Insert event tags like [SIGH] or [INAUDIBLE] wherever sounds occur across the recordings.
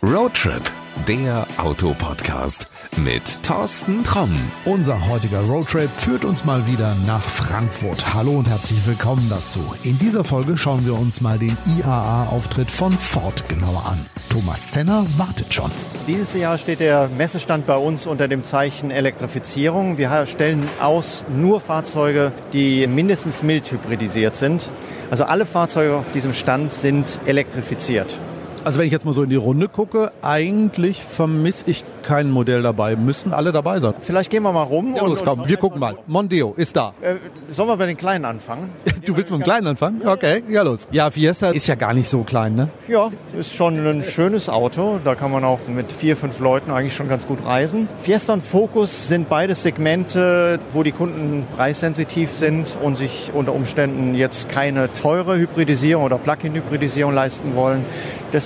Roadtrip, der Autopodcast mit Thorsten Tromm. Unser heutiger Roadtrip führt uns mal wieder nach Frankfurt. Hallo und herzlich willkommen dazu. In dieser Folge schauen wir uns mal den IAA-Auftritt von Ford genauer an. Thomas Zenner wartet schon. Dieses Jahr steht der Messestand bei uns unter dem Zeichen Elektrifizierung. Wir stellen aus nur Fahrzeuge, die mindestens mild hybridisiert sind. Also alle Fahrzeuge auf diesem Stand sind elektrifiziert. Also wenn ich jetzt mal so in die Runde gucke, eigentlich vermisse ich kein Modell dabei. Müssten alle dabei sein. Vielleicht gehen wir mal rum. Ja, los, komm, wir gucken mal. Mondeo ist da. Äh, sollen wir bei den Kleinen anfangen? [LAUGHS] du willst mit dem Kleinen anfangen? Okay, ja los. Ja, Fiesta ist ja gar nicht so klein, ne? Ja, ist schon ein schönes Auto. Da kann man auch mit vier, fünf Leuten eigentlich schon ganz gut reisen. Fiesta und Focus sind beides Segmente, wo die Kunden preissensitiv sind und sich unter Umständen jetzt keine teure Hybridisierung oder Plug-in-Hybridisierung leisten wollen.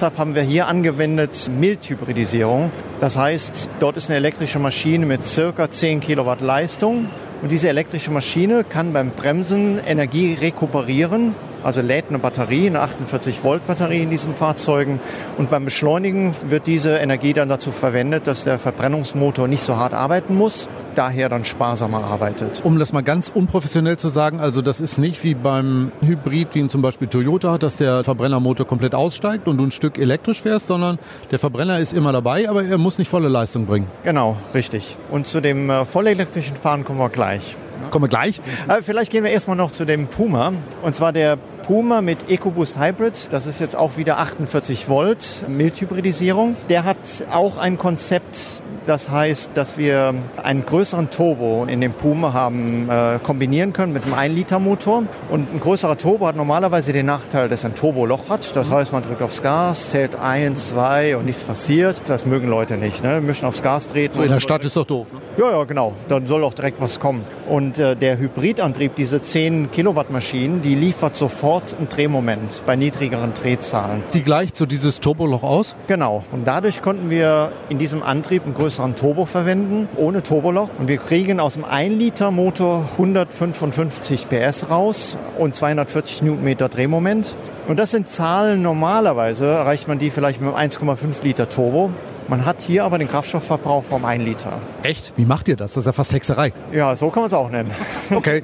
Deshalb haben wir hier angewendet Mild-Hybridisierung. Das heißt, dort ist eine elektrische Maschine mit circa 10 Kilowatt Leistung. Und diese elektrische Maschine kann beim Bremsen Energie rekuperieren also lädt eine Batterie, eine 48 Volt Batterie in diesen Fahrzeugen und beim Beschleunigen wird diese Energie dann dazu verwendet, dass der Verbrennungsmotor nicht so hart arbeiten muss, daher dann sparsamer arbeitet. Um das mal ganz unprofessionell zu sagen, also das ist nicht wie beim Hybrid, wie zum Beispiel Toyota hat, dass der Verbrennermotor komplett aussteigt und du ein Stück elektrisch fährst, sondern der Verbrenner ist immer dabei, aber er muss nicht volle Leistung bringen. Genau, richtig. Und zu dem äh, vollelektrischen Fahren kommen wir gleich. Kommen wir gleich. Aber vielleicht gehen wir erstmal noch zu dem Puma. Und zwar der Puma mit EcoBoost Hybrid. Das ist jetzt auch wieder 48 Volt Mildhybridisierung. Der hat auch ein Konzept, das heißt, dass wir einen größeren Turbo in dem Puma haben äh, kombinieren können mit einem 1-Liter-Motor. Und ein größerer Turbo hat normalerweise den Nachteil, dass er ein Turboloch hat. Das heißt, man drückt aufs Gas, zählt 1, 2 und nichts passiert. Das mögen Leute nicht. Ne? Mischen aufs Gas treten. So in der Stadt ist doch doof. Ne? Ja, ja, genau. Dann soll auch direkt was kommen. Und äh, der Hybridantrieb, diese 10 Kilowatt Maschinen, die liefert sofort ein Drehmoment bei niedrigeren Drehzahlen. Sie gleicht so dieses Turboloch aus? Genau. Und dadurch konnten wir in diesem Antrieb einen größeren Turbo verwenden, ohne Turboloch. Und wir kriegen aus dem 1 Liter Motor 155 PS raus und 240 Newtonmeter Drehmoment. Und das sind Zahlen, normalerweise erreicht man die vielleicht mit einem 1,5 Liter Turbo. Man hat hier aber den Kraftstoffverbrauch vom 1 Liter. Echt? Wie macht ihr das? Das ist ja fast Hexerei. Ja, so kann man es auch nennen. [LAUGHS] Okay,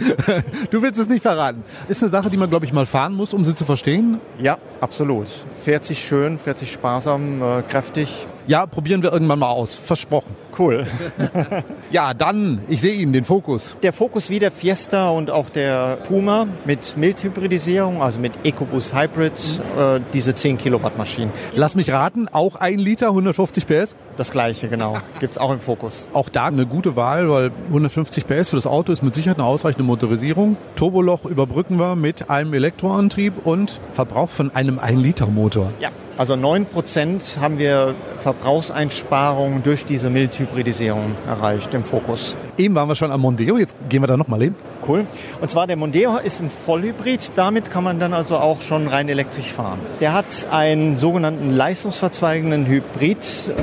du willst es nicht verraten. Ist eine Sache, die man, glaube ich, mal fahren muss, um sie zu verstehen? Ja, absolut. Fährt sich schön, fährt sich sparsam, äh, kräftig. Ja, probieren wir irgendwann mal aus. Versprochen. Cool. [LAUGHS] ja, dann, ich sehe ihn, den Fokus. Der Fokus wie der Fiesta und auch der Puma mit Mildhybridisierung, also mit EcoBoost Hybrid, äh, diese 10 Kilowatt Maschinen. Lass mich raten, auch ein Liter, 150 PS? Das gleiche, genau. [LAUGHS] Gibt es auch im Fokus. Auch da eine gute Wahl, weil 150 PS für das Auto ist mit Sicherheit eine ausreichende Motorisierung. Turboloch überbrücken wir mit einem Elektroantrieb und Verbrauch von einem 1-Liter-Motor. Ja, also 9% haben wir Verbrauchseinsparungen durch diese Mildhybridisierung erreicht im Fokus. Eben waren wir schon am Mondeo, jetzt gehen wir da nochmal hin. Cool. Und zwar der Mondeo ist ein Vollhybrid, damit kann man dann also auch schon rein elektrisch fahren. Der hat einen sogenannten leistungsverzweigenden Hybrid.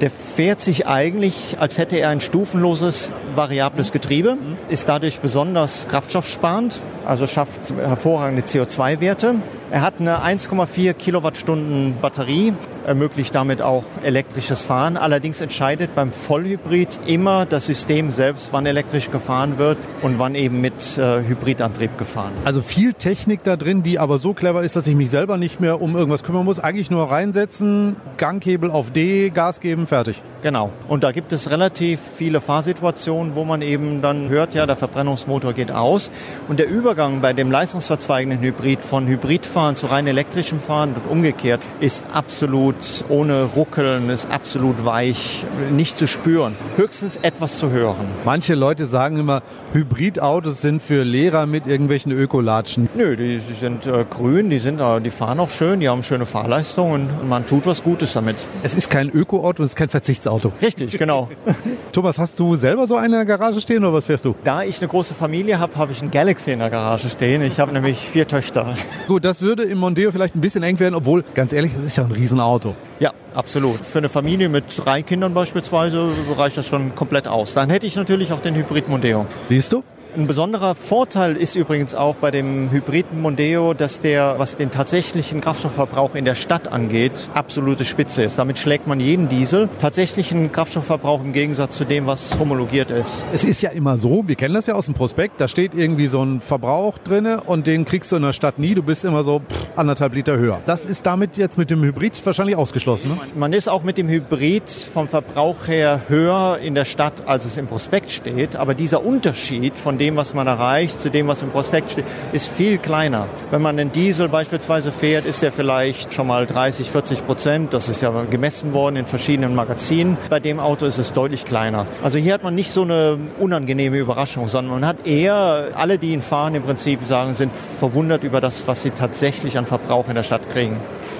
Der fährt sich eigentlich, als hätte er ein stufenloses variables Getriebe, ist dadurch besonders kraftstoffsparend, also schafft hervorragende CO2-Werte. Er hat eine 1,4 Kilowattstunden Batterie, ermöglicht damit auch elektrisches Fahren. Allerdings entscheidet beim Vollhybrid immer das System selbst, wann elektrisch gefahren wird und wann eben mit äh, Hybridantrieb gefahren. Also viel Technik da drin, die aber so clever ist, dass ich mich selber nicht mehr um irgendwas kümmern muss. Eigentlich nur reinsetzen, Ganghebel auf D, Gas geben, fertig. Genau. Und da gibt es relativ viele Fahrsituationen, wo man eben dann hört, ja, der Verbrennungsmotor geht aus. Und der Übergang bei dem leistungsverzweigenden Hybrid von Hybridfahren zu rein elektrischem Fahren und umgekehrt ist absolut ohne Ruckeln, ist absolut weich, nicht zu spüren. Höchstens etwas zu hören. Manche Leute sagen immer, Hybridautos sind für Lehrer mit irgendwelchen Ökolatschen. Nö, die, die sind äh, grün, die, sind, äh, die fahren auch schön, die haben schöne Fahrleistung und man tut was Gutes damit. Es ist kein Ökoauto, es ist kein Verzichtsauto. Richtig, genau. [LAUGHS] Thomas, hast du selber so eine in der Garage stehen oder was fährst du? Da ich eine große Familie habe, habe ich einen Galaxy in der Garage stehen. Ich habe nämlich vier Töchter. Gut, das würde im Mondeo vielleicht ein bisschen eng werden, obwohl, ganz ehrlich, es ist ja ein Riesenauto. Ja, absolut. Für eine Familie mit drei Kindern beispielsweise reicht das schon komplett aus. Dann hätte ich natürlich auch den Hybrid Mondeo. Siehst du? Ein besonderer Vorteil ist übrigens auch bei dem Hybriden Mondeo, dass der, was den tatsächlichen Kraftstoffverbrauch in der Stadt angeht, absolute Spitze ist. Damit schlägt man jeden Diesel. Tatsächlichen Kraftstoffverbrauch im Gegensatz zu dem, was homologiert ist. Es ist ja immer so, wir kennen das ja aus dem Prospekt, da steht irgendwie so ein Verbrauch drinne und den kriegst du in der Stadt nie. Du bist immer so pff, anderthalb Liter höher. Das ist damit jetzt mit dem Hybrid wahrscheinlich ausgeschlossen. Ne? Man ist auch mit dem Hybrid vom Verbrauch her höher in der Stadt, als es im Prospekt steht. Aber dieser Unterschied von dem, was man erreicht, zu dem, was im Prospekt steht, ist viel kleiner. Wenn man einen Diesel beispielsweise fährt, ist der vielleicht schon mal 30, 40 Prozent. Das ist ja gemessen worden in verschiedenen Magazinen. Bei dem Auto ist es deutlich kleiner. Also hier hat man nicht so eine unangenehme Überraschung, sondern man hat eher, alle, die ihn fahren, im Prinzip sagen, sind verwundert über das, was sie tatsächlich an Verbrauch in der Stadt kriegen.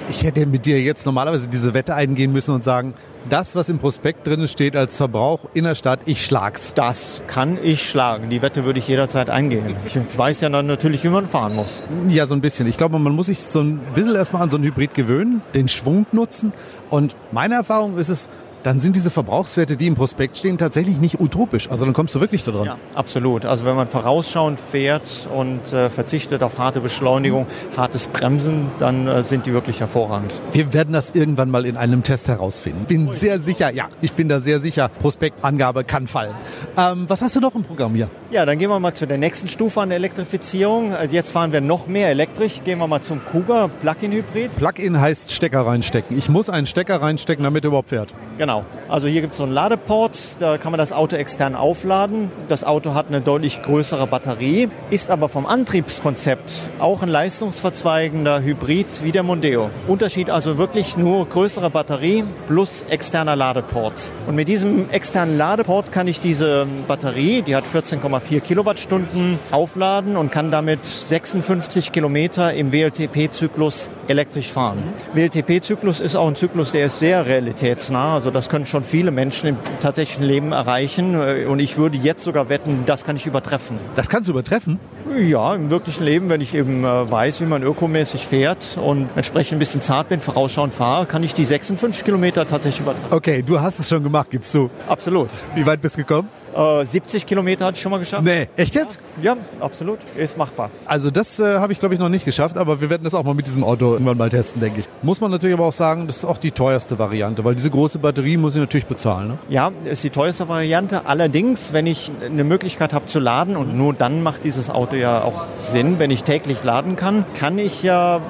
Ich hätte mit dir jetzt normalerweise diese Wette eingehen müssen und sagen, das, was im Prospekt drin steht als Verbrauch in der Stadt, ich schlag's. Das kann ich schlagen. Die Wette würde ich jederzeit eingehen. Ich weiß ja dann natürlich, wie man fahren muss. Ja, so ein bisschen. Ich glaube, man muss sich so ein bisschen erstmal an so ein Hybrid gewöhnen, den Schwung nutzen. Und meine Erfahrung ist es, dann sind diese Verbrauchswerte, die im Prospekt stehen, tatsächlich nicht utopisch. Also dann kommst du wirklich da dran. Ja, absolut. Also wenn man vorausschauend fährt und äh, verzichtet auf harte Beschleunigung, hartes Bremsen, dann äh, sind die wirklich hervorragend. Wir werden das irgendwann mal in einem Test herausfinden. Bin sehr sicher, ja, ich bin da sehr sicher, Prospektangabe kann fallen. Ähm, was hast du noch im Programm hier? Ja, dann gehen wir mal zu der nächsten Stufe an der Elektrifizierung. Also jetzt fahren wir noch mehr elektrisch. Gehen wir mal zum Kuga Plug-in Hybrid. Plug-in heißt Stecker reinstecken. Ich muss einen Stecker reinstecken, damit er überhaupt fährt. Genau. Also hier gibt es so einen Ladeport, da kann man das Auto extern aufladen. Das Auto hat eine deutlich größere Batterie, ist aber vom Antriebskonzept auch ein leistungsverzweigender Hybrid wie der Mondeo. Unterschied also wirklich nur größere Batterie plus externer Ladeport. Und mit diesem externen Ladeport kann ich diese Batterie, die hat 14,4 Kilowattstunden, aufladen und kann damit 56 Kilometer im WLTP-Zyklus elektrisch fahren. WLTP-Zyklus ist auch ein Zyklus, der ist sehr realitätsnah. Also das können schon viele Menschen im tatsächlichen Leben erreichen. Und ich würde jetzt sogar wetten, das kann ich übertreffen. Das kannst du übertreffen? Ja, im wirklichen Leben, wenn ich eben äh, weiß, wie man ökomäßig fährt und entsprechend ein bisschen zart bin, vorausschauend fahre, kann ich die 56 Kilometer tatsächlich übertreffen. Okay, du hast es schon gemacht, gibst du. Absolut. Wie weit bist du gekommen? Äh, 70 Kilometer hatte ich schon mal geschafft. Nee, echt jetzt? Ja, absolut. Ist machbar. Also das äh, habe ich, glaube ich, noch nicht geschafft, aber wir werden das auch mal mit diesem Auto irgendwann mal testen, denke ich. Muss man natürlich aber auch sagen, das ist auch die teuerste Variante, weil diese große Batterie muss ich natürlich bezahlen. Ne? Ja, ist die teuerste Variante. Allerdings, wenn ich eine Möglichkeit habe zu laden, und nur dann macht dieses Auto ja auch Sinn, wenn ich täglich laden kann, kann ich ja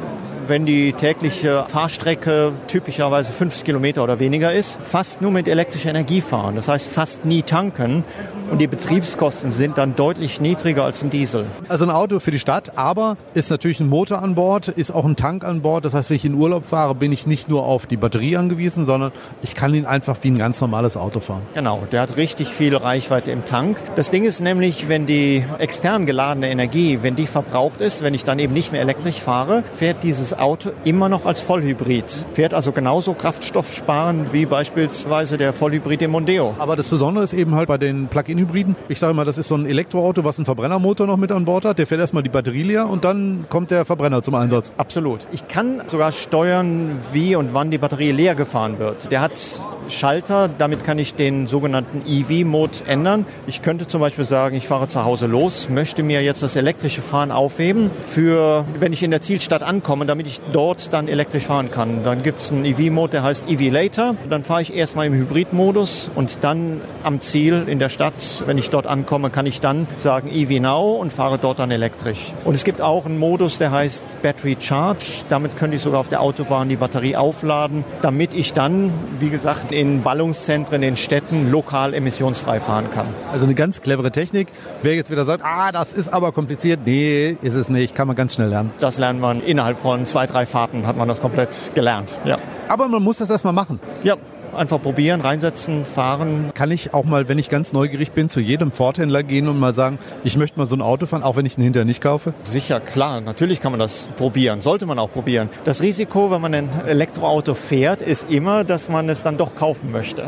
wenn die tägliche Fahrstrecke typischerweise 50 Kilometer oder weniger ist, fast nur mit elektrischer Energie fahren. Das heißt fast nie tanken. Und die Betriebskosten sind dann deutlich niedriger als ein Diesel. Also ein Auto für die Stadt, aber ist natürlich ein Motor an Bord, ist auch ein Tank an Bord. Das heißt, wenn ich in Urlaub fahre, bin ich nicht nur auf die Batterie angewiesen, sondern ich kann ihn einfach wie ein ganz normales Auto fahren. Genau, der hat richtig viel Reichweite im Tank. Das Ding ist nämlich, wenn die extern geladene Energie, wenn die verbraucht ist, wenn ich dann eben nicht mehr elektrisch fahre, fährt dieses Auto immer noch als Vollhybrid. Fährt also genauso kraftstoffsparend wie beispielsweise der Vollhybrid im Mondeo. Aber das Besondere ist eben halt bei den Plug-in-Hybriden, ich sage mal, das ist so ein Elektroauto, was einen Verbrennermotor noch mit an Bord hat. Der fährt erstmal die Batterie leer und dann kommt der Verbrenner zum Einsatz. Absolut. Ich kann sogar steuern, wie und wann die Batterie leer gefahren wird. Der hat Schalter, damit kann ich den sogenannten EV-Mode ändern. Ich könnte zum Beispiel sagen, ich fahre zu Hause los, möchte mir jetzt das elektrische Fahren aufheben, für wenn ich in der Zielstadt ankomme, damit ich dort dann elektrisch fahren kann. Dann gibt es einen EV-Mode, der heißt EV Later. Dann fahre ich erstmal im Hybrid-Modus und dann am Ziel in der Stadt, wenn ich dort ankomme, kann ich dann sagen EV Now und fahre dort dann elektrisch. Und es gibt auch einen Modus, der heißt Battery Charge. Damit könnte ich sogar auf der Autobahn die Batterie aufladen, damit ich dann, wie gesagt, in Ballungszentren, in Städten lokal emissionsfrei fahren kann. Also eine ganz clevere Technik. Wer jetzt wieder sagt, ah, das ist aber kompliziert, nee, ist es nicht, kann man ganz schnell lernen. Das lernt man innerhalb von zwei, drei Fahrten, hat man das komplett gelernt. Ja. Aber man muss das erstmal machen. Ja, einfach probieren, reinsetzen, fahren. Kann ich auch mal, wenn ich ganz neugierig bin, zu jedem Ford-Händler gehen und mal sagen, ich möchte mal so ein Auto fahren, auch wenn ich ihn hinterher nicht kaufe? Sicher, klar, natürlich kann man das probieren, sollte man auch probieren. Das Risiko, wenn man ein Elektroauto fährt, ist immer, dass man es dann doch kaufen möchte.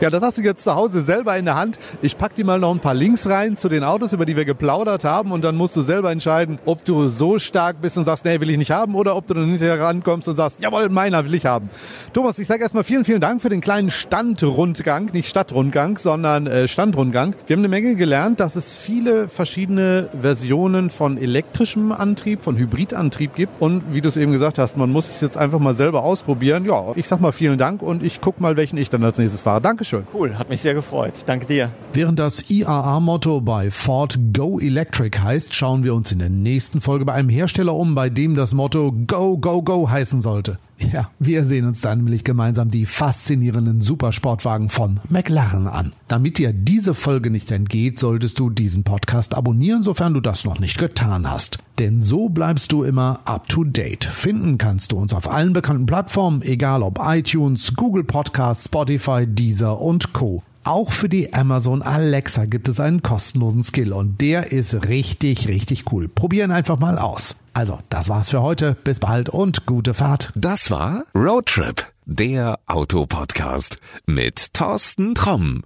Ja, das hast du jetzt zu Hause selber in der Hand. Ich pack dir mal noch ein paar Links rein zu den Autos, über die wir geplaudert haben und dann musst du selber entscheiden, ob du so stark bist und sagst, nee, will ich nicht haben oder ob du dann hinterher rankommst und sagst, jawohl, meiner will ich haben. Thomas, ich sage erstmal vielen, vielen Dank für den kleinen Standrundgang, nicht Stadtrundgang, sondern äh, Standrundgang. Wir haben eine Menge gelernt, dass es viele verschiedene Versionen von elektrischem Antrieb, von Hybridantrieb gibt und wie du es eben gesagt hast, man muss es jetzt einfach mal selber ausprobieren. Ja, ich sag mal vielen Dank und ich guck mal, welchen ich dann als nächstes fahre. Dankeschön. Cool, hat mich sehr gefreut. Danke dir. Während das IAA-Motto bei Ford Go Electric heißt, schauen wir uns in der nächsten Folge bei einem Hersteller um, bei dem das Motto Go, Go, Go heißen sollte. Ja, wir sehen uns dann nämlich gemeinsam die faszinierenden Supersportwagen von McLaren an. Damit dir diese Folge nicht entgeht, solltest du diesen Podcast abonnieren, sofern du das noch nicht getan hast. Denn so bleibst du immer up to date. Finden kannst du uns auf allen bekannten Plattformen, egal ob iTunes, Google Podcasts, Spotify, Deezer und Co. Auch für die Amazon Alexa gibt es einen kostenlosen Skill und der ist richtig, richtig cool. Probieren einfach mal aus. Also, das war's für heute. Bis bald und gute Fahrt. Das war Roadtrip, der Autopodcast mit Thorsten Tromm.